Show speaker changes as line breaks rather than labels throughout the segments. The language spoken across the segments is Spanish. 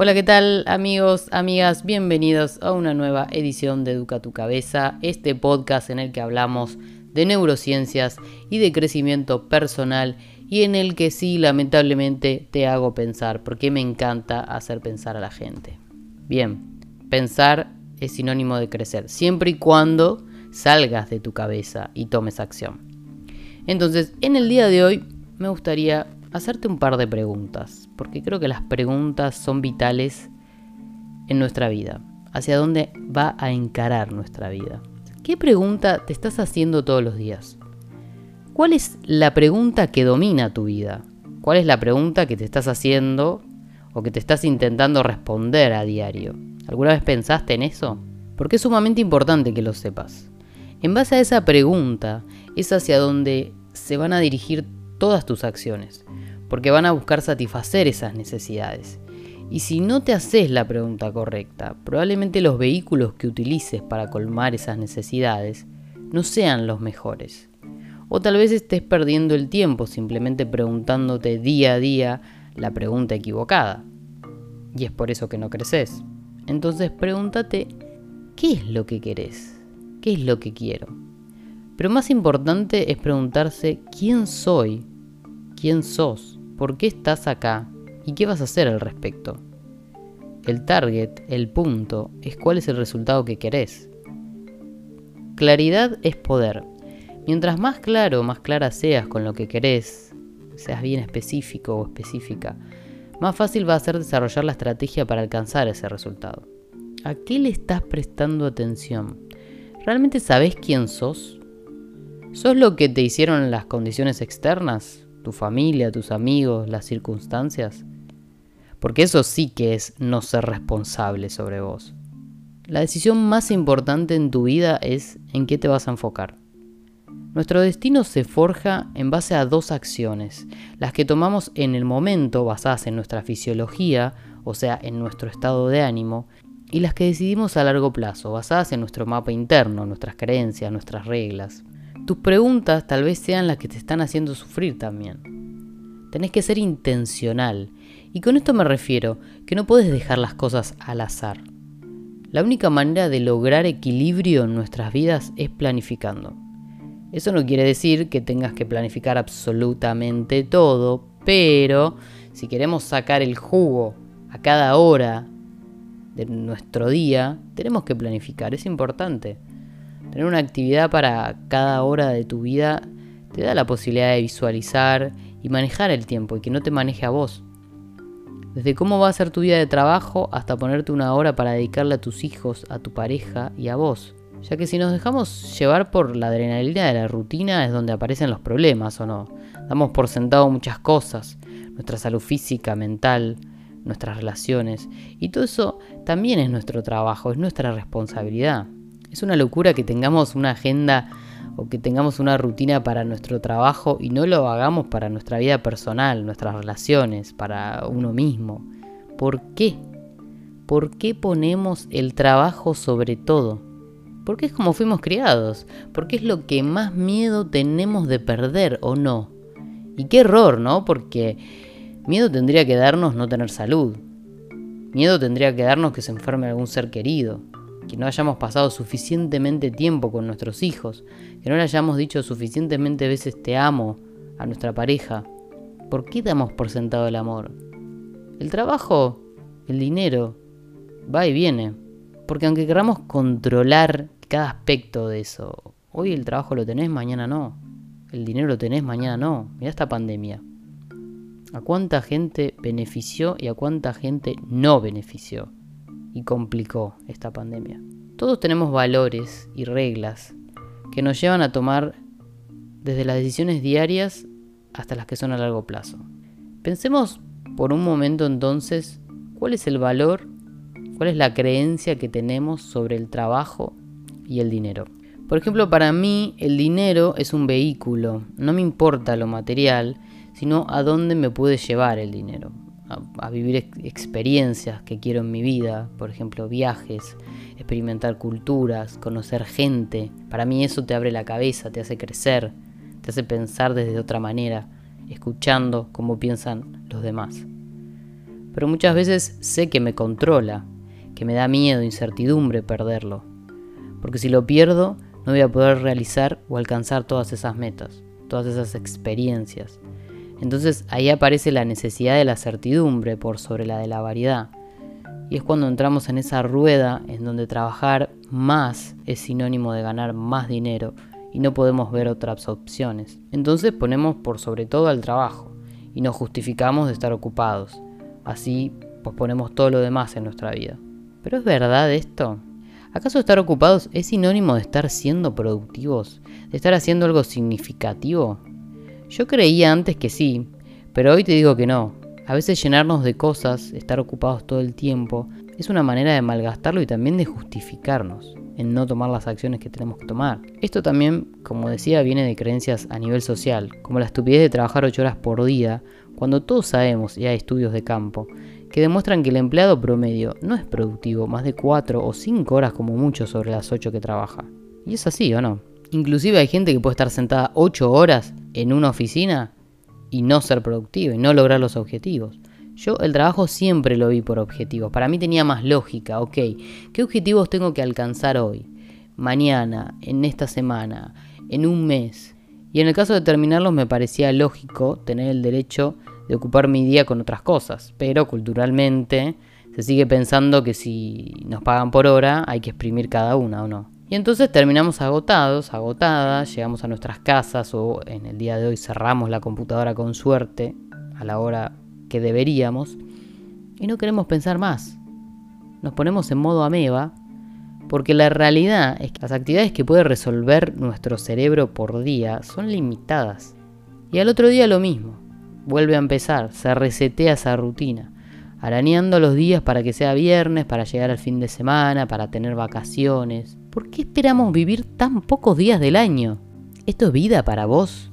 Hola, ¿qué tal amigos, amigas? Bienvenidos a una nueva edición de Educa tu Cabeza, este podcast en el que hablamos de neurociencias y de crecimiento personal y en el que sí, lamentablemente, te hago pensar, porque me encanta hacer pensar a la gente. Bien, pensar es sinónimo de crecer, siempre y cuando salgas de tu cabeza y tomes acción. Entonces, en el día de hoy me gustaría hacerte un par de preguntas, porque creo que las preguntas son vitales en nuestra vida, hacia dónde va a encarar nuestra vida. ¿Qué pregunta te estás haciendo todos los días? ¿Cuál es la pregunta que domina tu vida? ¿Cuál es la pregunta que te estás haciendo o que te estás intentando responder a diario? ¿Alguna vez pensaste en eso? Porque es sumamente importante que lo sepas. En base a esa pregunta es hacia donde se van a dirigir todas tus acciones porque van a buscar satisfacer esas necesidades. Y si no te haces la pregunta correcta, probablemente los vehículos que utilices para colmar esas necesidades no sean los mejores. O tal vez estés perdiendo el tiempo simplemente preguntándote día a día la pregunta equivocada. Y es por eso que no creces. Entonces pregúntate, ¿qué es lo que querés? ¿Qué es lo que quiero? Pero más importante es preguntarse, ¿quién soy? ¿Quién sos? Por qué estás acá y qué vas a hacer al respecto. El target, el punto, es cuál es el resultado que querés. Claridad es poder. Mientras más claro, más clara seas con lo que querés, seas bien específico o específica, más fácil va a ser desarrollar la estrategia para alcanzar ese resultado. ¿A qué le estás prestando atención? ¿Realmente sabes quién sos? ¿Sos lo que te hicieron las condiciones externas? Tu familia, tus amigos, las circunstancias? Porque eso sí que es no ser responsable sobre vos. La decisión más importante en tu vida es en qué te vas a enfocar. Nuestro destino se forja en base a dos acciones, las que tomamos en el momento basadas en nuestra fisiología, o sea, en nuestro estado de ánimo, y las que decidimos a largo plazo, basadas en nuestro mapa interno, nuestras creencias, nuestras reglas. Tus preguntas tal vez sean las que te están haciendo sufrir también. Tenés que ser intencional. Y con esto me refiero que no puedes dejar las cosas al azar. La única manera de lograr equilibrio en nuestras vidas es planificando. Eso no quiere decir que tengas que planificar absolutamente todo, pero si queremos sacar el jugo a cada hora de nuestro día, tenemos que planificar, es importante. Tener una actividad para cada hora de tu vida te da la posibilidad de visualizar y manejar el tiempo y que no te maneje a vos. Desde cómo va a ser tu vida de trabajo hasta ponerte una hora para dedicarle a tus hijos, a tu pareja y a vos. Ya que si nos dejamos llevar por la adrenalina de la rutina es donde aparecen los problemas o no. Damos por sentado muchas cosas, nuestra salud física, mental, nuestras relaciones. Y todo eso también es nuestro trabajo, es nuestra responsabilidad. Es una locura que tengamos una agenda o que tengamos una rutina para nuestro trabajo y no lo hagamos para nuestra vida personal, nuestras relaciones, para uno mismo. ¿Por qué? ¿Por qué ponemos el trabajo sobre todo? Porque es como fuimos criados, porque es lo que más miedo tenemos de perder o no. Y qué error, ¿no? Porque miedo tendría que darnos no tener salud. Miedo tendría que darnos que se enferme algún ser querido que no hayamos pasado suficientemente tiempo con nuestros hijos, que no le hayamos dicho suficientemente veces te amo a nuestra pareja. ¿Por qué damos por sentado el amor? El trabajo, el dinero, va y viene. Porque aunque queramos controlar cada aspecto de eso, hoy el trabajo lo tenés, mañana no. El dinero lo tenés, mañana no. Mira esta pandemia. ¿A cuánta gente benefició y a cuánta gente no benefició? Complicó esta pandemia. Todos tenemos valores y reglas que nos llevan a tomar desde las decisiones diarias hasta las que son a largo plazo. Pensemos por un momento entonces cuál es el valor, cuál es la creencia que tenemos sobre el trabajo y el dinero. Por ejemplo, para mí el dinero es un vehículo, no me importa lo material, sino a dónde me puede llevar el dinero a, vivir experiencias que quiero en mi vida, por ejemplo viajes, experimentar culturas, conocer gente. Para mí eso te abre la cabeza, te hace crecer, te hace pensar desde otra manera, escuchando cómo piensan los demás. pero muchas veces sé que me controla, que me da miedo, incertidumbre perderlo. Porque si lo pierdo, no voy a poder realizar o alcanzar todas esas metas, todas esas experiencias. Entonces ahí aparece la necesidad de la certidumbre por sobre la de la variedad. Y es cuando entramos en esa rueda en donde trabajar más es sinónimo de ganar más dinero y no podemos ver otras opciones. Entonces ponemos por sobre todo al trabajo y nos justificamos de estar ocupados. Así posponemos todo lo demás en nuestra vida. ¿Pero es verdad esto? ¿Acaso estar ocupados es sinónimo de estar siendo productivos? ¿De estar haciendo algo significativo? Yo creía antes que sí, pero hoy te digo que no. A veces llenarnos de cosas, estar ocupados todo el tiempo, es una manera de malgastarlo y también de justificarnos en no tomar las acciones que tenemos que tomar. Esto también, como decía, viene de creencias a nivel social, como la estupidez de trabajar 8 horas por día, cuando todos sabemos, y hay estudios de campo, que demuestran que el empleado promedio no es productivo más de 4 o 5 horas como mucho sobre las 8 que trabaja. Y es así, ¿o no? Inclusive hay gente que puede estar sentada 8 horas en una oficina y no ser productivo y no lograr los objetivos. Yo el trabajo siempre lo vi por objetivos. Para mí tenía más lógica, ok, ¿qué objetivos tengo que alcanzar hoy? Mañana, en esta semana, en un mes. Y en el caso de terminarlos me parecía lógico tener el derecho de ocupar mi día con otras cosas. Pero culturalmente se sigue pensando que si nos pagan por hora hay que exprimir cada una o no. Y entonces terminamos agotados, agotadas, llegamos a nuestras casas o en el día de hoy cerramos la computadora con suerte a la hora que deberíamos y no queremos pensar más. Nos ponemos en modo ameba porque la realidad es que las actividades que puede resolver nuestro cerebro por día son limitadas. Y al otro día lo mismo vuelve a empezar, se resetea esa rutina, arañando los días para que sea viernes, para llegar al fin de semana, para tener vacaciones. ¿Por qué esperamos vivir tan pocos días del año? ¿Esto es vida para vos?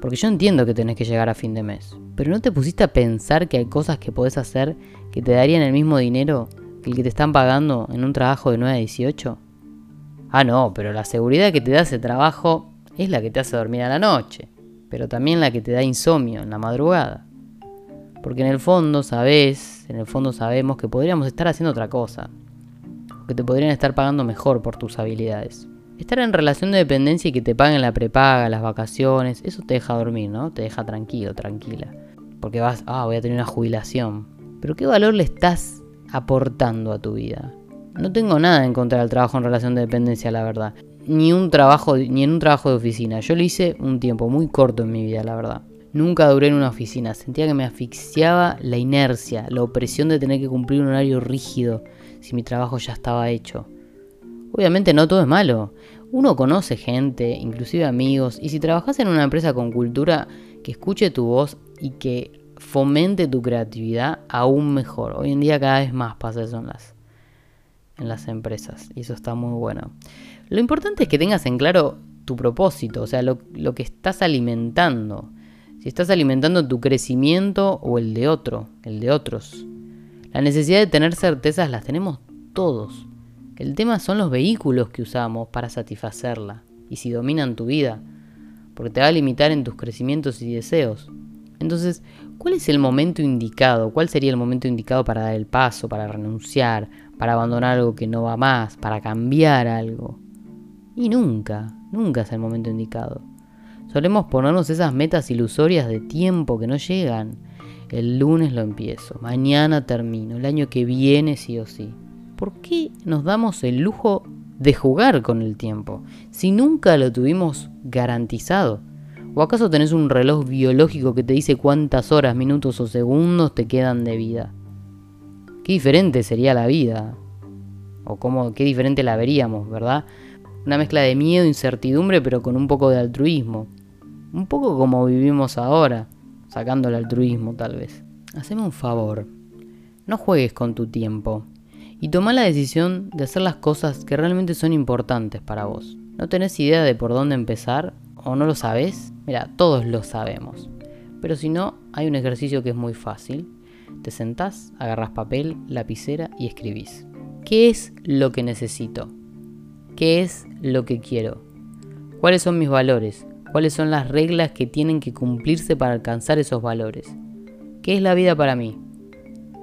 Porque yo entiendo que tenés que llegar a fin de mes, pero ¿no te pusiste a pensar que hay cosas que podés hacer que te darían el mismo dinero que el que te están pagando en un trabajo de 9 a 18? Ah, no, pero la seguridad que te da ese trabajo es la que te hace dormir a la noche pero también la que te da insomnio en la madrugada. Porque en el fondo sabes, en el fondo sabemos que podríamos estar haciendo otra cosa, que te podrían estar pagando mejor por tus habilidades. Estar en relación de dependencia y que te paguen la prepaga, las vacaciones, eso te deja dormir, ¿no? Te deja tranquilo, tranquila. Porque vas, ah, voy a tener una jubilación. Pero ¿qué valor le estás aportando a tu vida? No tengo nada en contra del trabajo en relación de dependencia, la verdad ni un trabajo, ni en un trabajo de oficina. Yo lo hice un tiempo muy corto en mi vida, la verdad. Nunca duré en una oficina. Sentía que me asfixiaba la inercia, la opresión de tener que cumplir un horario rígido si mi trabajo ya estaba hecho. Obviamente no todo es malo. Uno conoce gente, inclusive amigos, y si trabajas en una empresa con cultura que escuche tu voz y que fomente tu creatividad, aún mejor. Hoy en día cada vez más pasa eso en las, en las empresas y eso está muy bueno. Lo importante es que tengas en claro tu propósito, o sea, lo, que estás alimentando. Si estás alimentando tu crecimiento o el de otro, el de otros. La necesidad de tener certezas las tenemos todos. El tema son los vehículos que usamos para satisfacerla y si dominan tu vida, porque te va a limitar en tus crecimientos y deseos. Entonces, ¿cuál es el momento indicado? ¿Cuál sería el momento indicado para dar el paso, para renunciar, para abandonar algo que no va más, para cambiar algo? Y nunca, nunca es el momento indicado. Solemos ponernos esas metas ilusorias de tiempo que no llegan. El lunes lo empiezo, mañana termino, el año que viene sí o sí. ¿Por qué nos damos el lujo de jugar con el tiempo si nunca lo tuvimos garantizado? ¿O acaso tenés un reloj biológico que te dice cuántas horas, minutos o segundos te quedan de vida? Qué diferente sería la vida. O cómo, qué diferente la veríamos, ¿verdad? Una mezcla de miedo, incertidumbre, pero con un poco de altruismo. Un poco como vivimos ahora, sacando el altruismo tal vez. Haceme un favor, no juegues con tu tiempo y toma la decisión de hacer las cosas que realmente son importantes para vos. ¿No tenés idea de por dónde empezar o no lo sabes? Mira, todos lo sabemos. Pero si no, hay un ejercicio que es muy fácil. Te sentás, agarras papel, lapicera y escribís. ¿Qué es lo que necesito? ¿Qué es lo que quiero? ¿Cuáles son mis valores? ¿Cuáles son las reglas que tienen que cumplirse para alcanzar esos valores? ¿Qué es la vida para mí?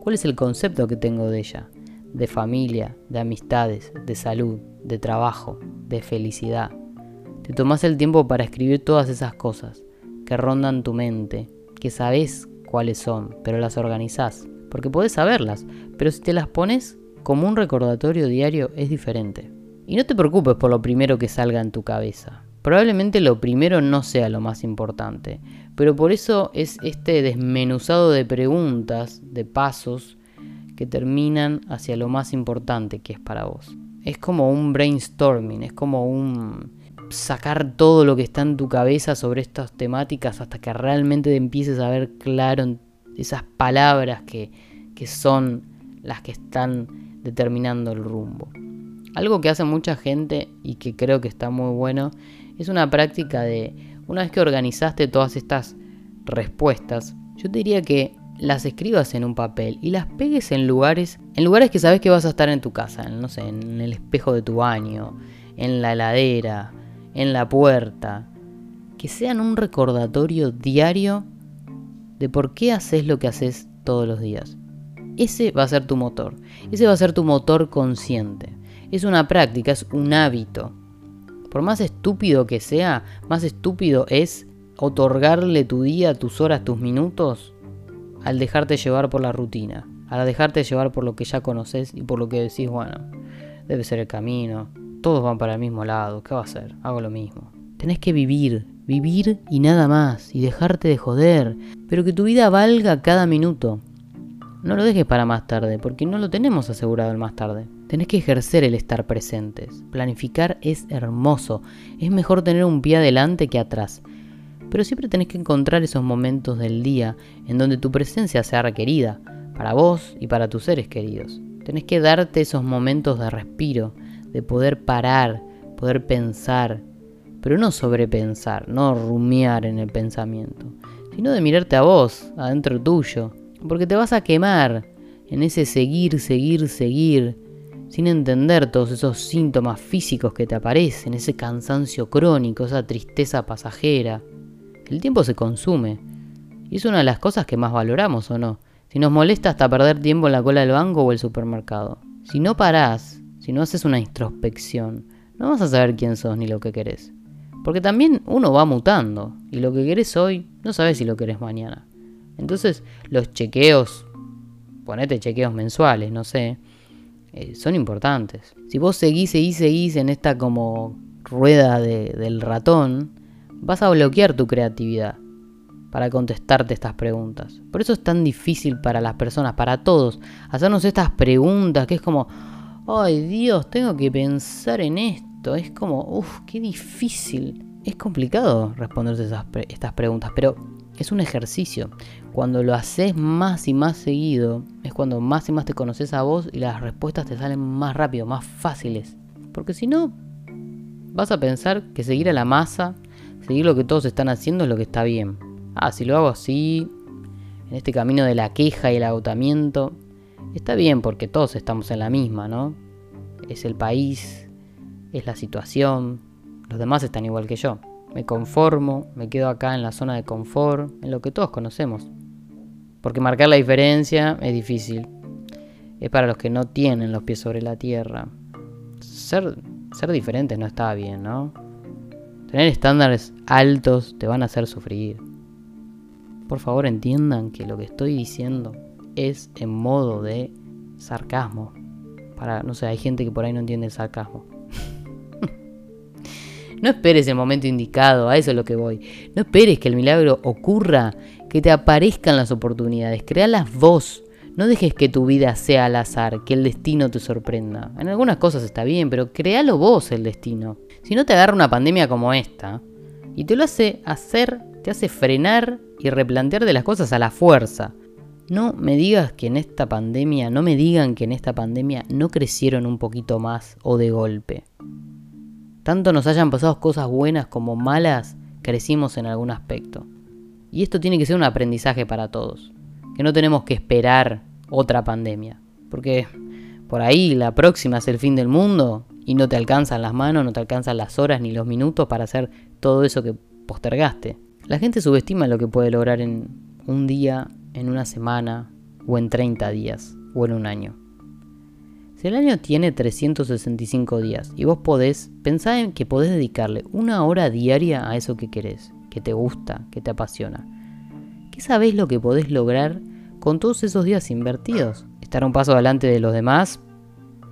¿Cuál es el concepto que tengo de ella? De familia, de amistades, de salud, de trabajo, de felicidad. Te tomas el tiempo para escribir todas esas cosas que rondan tu mente, que sabes cuáles son, pero las organizás. Porque podés saberlas, pero si te las pones como un recordatorio diario es diferente. Y no te preocupes por lo primero que salga en tu cabeza. Probablemente lo primero no sea lo más importante, pero por eso es este desmenuzado de preguntas, de pasos, que terminan hacia lo más importante que es para vos. Es como un brainstorming, es como un sacar todo lo que está en tu cabeza sobre estas temáticas hasta que realmente te empieces a ver claro esas palabras que, que son las que están determinando el rumbo. Algo que hace mucha gente y que creo que está muy bueno es una práctica de, una vez que organizaste todas estas respuestas, yo te diría que las escribas en un papel y las pegues en lugares, en lugares que sabes que vas a estar en tu casa, no sé, en el espejo de tu baño, en la heladera, en la puerta, que sean un recordatorio diario de por qué haces lo que haces todos los días. Ese va a ser tu motor, ese va a ser tu motor consciente. Es una práctica, es un hábito por más estúpido que sea, más estúpido es otorgarle tu día, tus horas, tus minutos al dejarte llevar por la rutina, al dejarte llevar por lo que ya conoces y por lo que decís, bueno, debe ser el camino, todos van para el mismo lado, ¿qué va a ser? Hago lo mismo. Tenés que vivir, vivir y nada más, y dejarte de joder, pero que tu vida valga cada minuto. No lo dejes para más tarde, porque no lo tenemos asegurado el más tarde. Tenés que ejercer el estar presentes. Planificar es hermoso. Es mejor tener un pie adelante que atrás. Pero siempre tenés que encontrar esos momentos del día en donde tu presencia sea requerida, para vos y para tus seres queridos. Tenés que darte esos momentos de respiro, de poder parar, poder pensar, pero no sobrepensar, no rumiar en el pensamiento, sino de mirarte a vos, adentro tuyo, porque te vas a quemar en ese seguir, seguir, seguir, sin entender todos esos síntomas físicos que te aparecen, ese cansancio crónico, esa tristeza pasajera. El tiempo se consume. Y es una de las cosas que más valoramos, ¿o no? Si nos molesta hasta perder tiempo en la cola del banco o el supermercado. Si no parás, si no haces una introspección, no vas a saber quién sos ni lo que querés. Porque también uno va mutando. Y lo que querés hoy, no sabes si lo querés mañana. Entonces, los chequeos, ponete chequeos mensuales, no sé eh, son importantes. Si vos seguís, seguís, seguís en esta como rueda del ratón, vas a bloquear tu creatividad para contestarte estas preguntas. Por eso es tan difícil para las personas, para todos, hacernos estas preguntas que es como, ay Dios, tengo que pensar en esto. Es como, uff, qué difícil. Es complicado responderse estas preguntas, pero es un ejercicio. Cuando lo haces más y más seguido, es cuando más y más te conoces a vos y las respuestas te salen más rápido, más fáciles. Porque si no, vas a pensar que seguir a la masa, seguir lo que todos están haciendo es lo que está bien. Ah, si lo hago así, en este camino de la queja y el agotamiento, está bien porque todos estamos en la misma, ¿no? Es el país, es la situación, los demás están igual que yo. Me conformo, me quedo acá en la zona de confort, en lo que todos conocemos. Porque marcar la diferencia es difícil. Es para los que no tienen los pies sobre la tierra. Ser, ser diferentes no está bien, ¿no? Tener estándares altos te van a hacer sufrir. Por favor entiendan que lo que estoy diciendo es en modo de sarcasmo. Para, no sé, hay gente que por ahí no entiende el sarcasmo. No esperes el momento indicado, a eso es lo que voy. No esperes que el milagro ocurra, que te aparezcan las oportunidades, créalas vos. No dejes que tu vida sea al azar, que el destino te sorprenda. En algunas cosas está bien, pero créalo vos el destino. Si no te agarra una pandemia como esta, y te lo hace hacer, te hace frenar y replantear de las cosas a la fuerza. No me digas que en esta pandemia, no me digan que en esta pandemia no crecieron un poquito más o de golpe. Tanto nos hayan pasado cosas buenas como malas, crecimos en algún aspecto. Y esto tiene que ser un aprendizaje para todos. Que no tenemos que esperar otra pandemia. Porque por ahí la próxima es el fin del mundo y no te alcanzan las manos, no te alcanzan las horas ni los minutos para hacer todo eso que postergaste. La gente subestima lo que puede lograr en un día, en una semana, o en 30 días o en un año. Si el año tiene 365 días y vos podés, pensar en que podés dedicarle una hora diaria a eso que querés, que te gusta, que te apasiona. ¿Qué sabés lo que podés lograr con todos esos días invertidos? Estar un paso adelante de los demás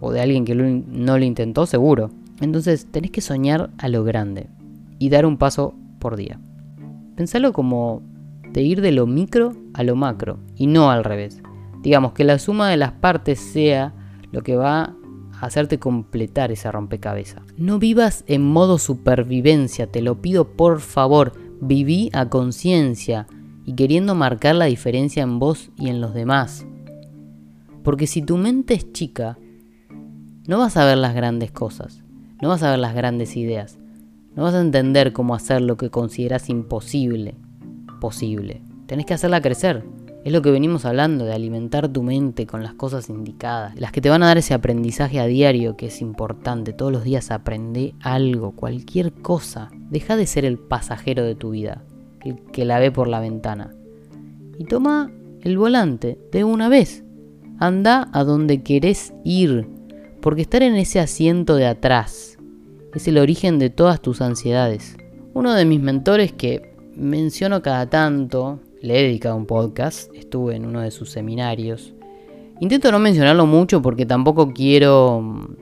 o de alguien que no lo intentó, seguro. Entonces tenés que soñar a lo grande y dar un paso por día. Pensalo como de ir de lo micro a lo macro y no al revés. Digamos que la suma de las partes sea lo que va a hacerte completar ese rompecabezas. No vivas en modo supervivencia, te lo pido por favor. Viví a conciencia y queriendo marcar la diferencia en vos y en los demás. Porque si tu mente es chica, no vas a ver las grandes cosas, no vas a ver las grandes ideas, no vas a entender cómo hacer lo que consideras imposible, posible. Tenés que hacerla crecer. Es lo que venimos hablando, de alimentar tu mente con las cosas indicadas, las que te van a dar ese aprendizaje a diario que es importante. Todos los días aprende algo, cualquier cosa. Deja de ser el pasajero de tu vida, el que la ve por la ventana. Y toma el volante de una vez. Anda a donde querés ir, porque estar en ese asiento de atrás, es el origen de todas tus ansiedades. Uno de mis mentores que menciono cada tanto, le he dedicado un podcast, estuve en uno de sus seminarios. Intento no mencionarlo mucho porque tampoco quiero mm,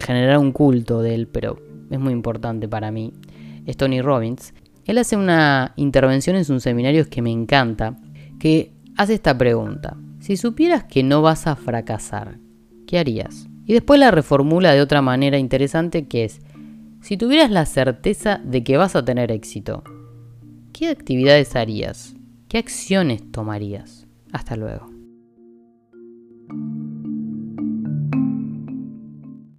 generar un culto de él, pero es muy importante para mí. Es Tony Robbins. Él hace una intervención en sus seminarios que me encanta, que hace esta pregunta. Si supieras que no vas a fracasar, ¿qué harías? Y después la reformula de otra manera interesante que es, si tuvieras la certeza de que vas a tener éxito, ¿qué actividades harías? ¿Qué acciones tomarías? Hasta luego.